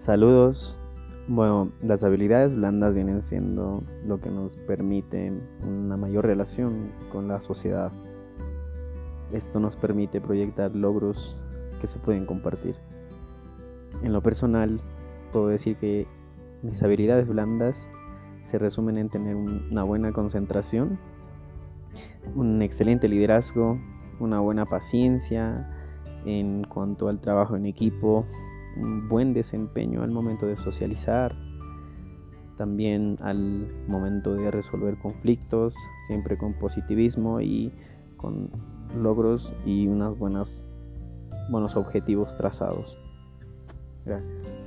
Saludos. Bueno, las habilidades blandas vienen siendo lo que nos permite una mayor relación con la sociedad. Esto nos permite proyectar logros que se pueden compartir. En lo personal, puedo decir que mis habilidades blandas se resumen en tener una buena concentración, un excelente liderazgo, una buena paciencia en cuanto al trabajo en equipo, un buen desempeño al momento de socializar, también al momento de resolver conflictos, siempre con positivismo y con logros y unos buenos objetivos trazados. Gracias.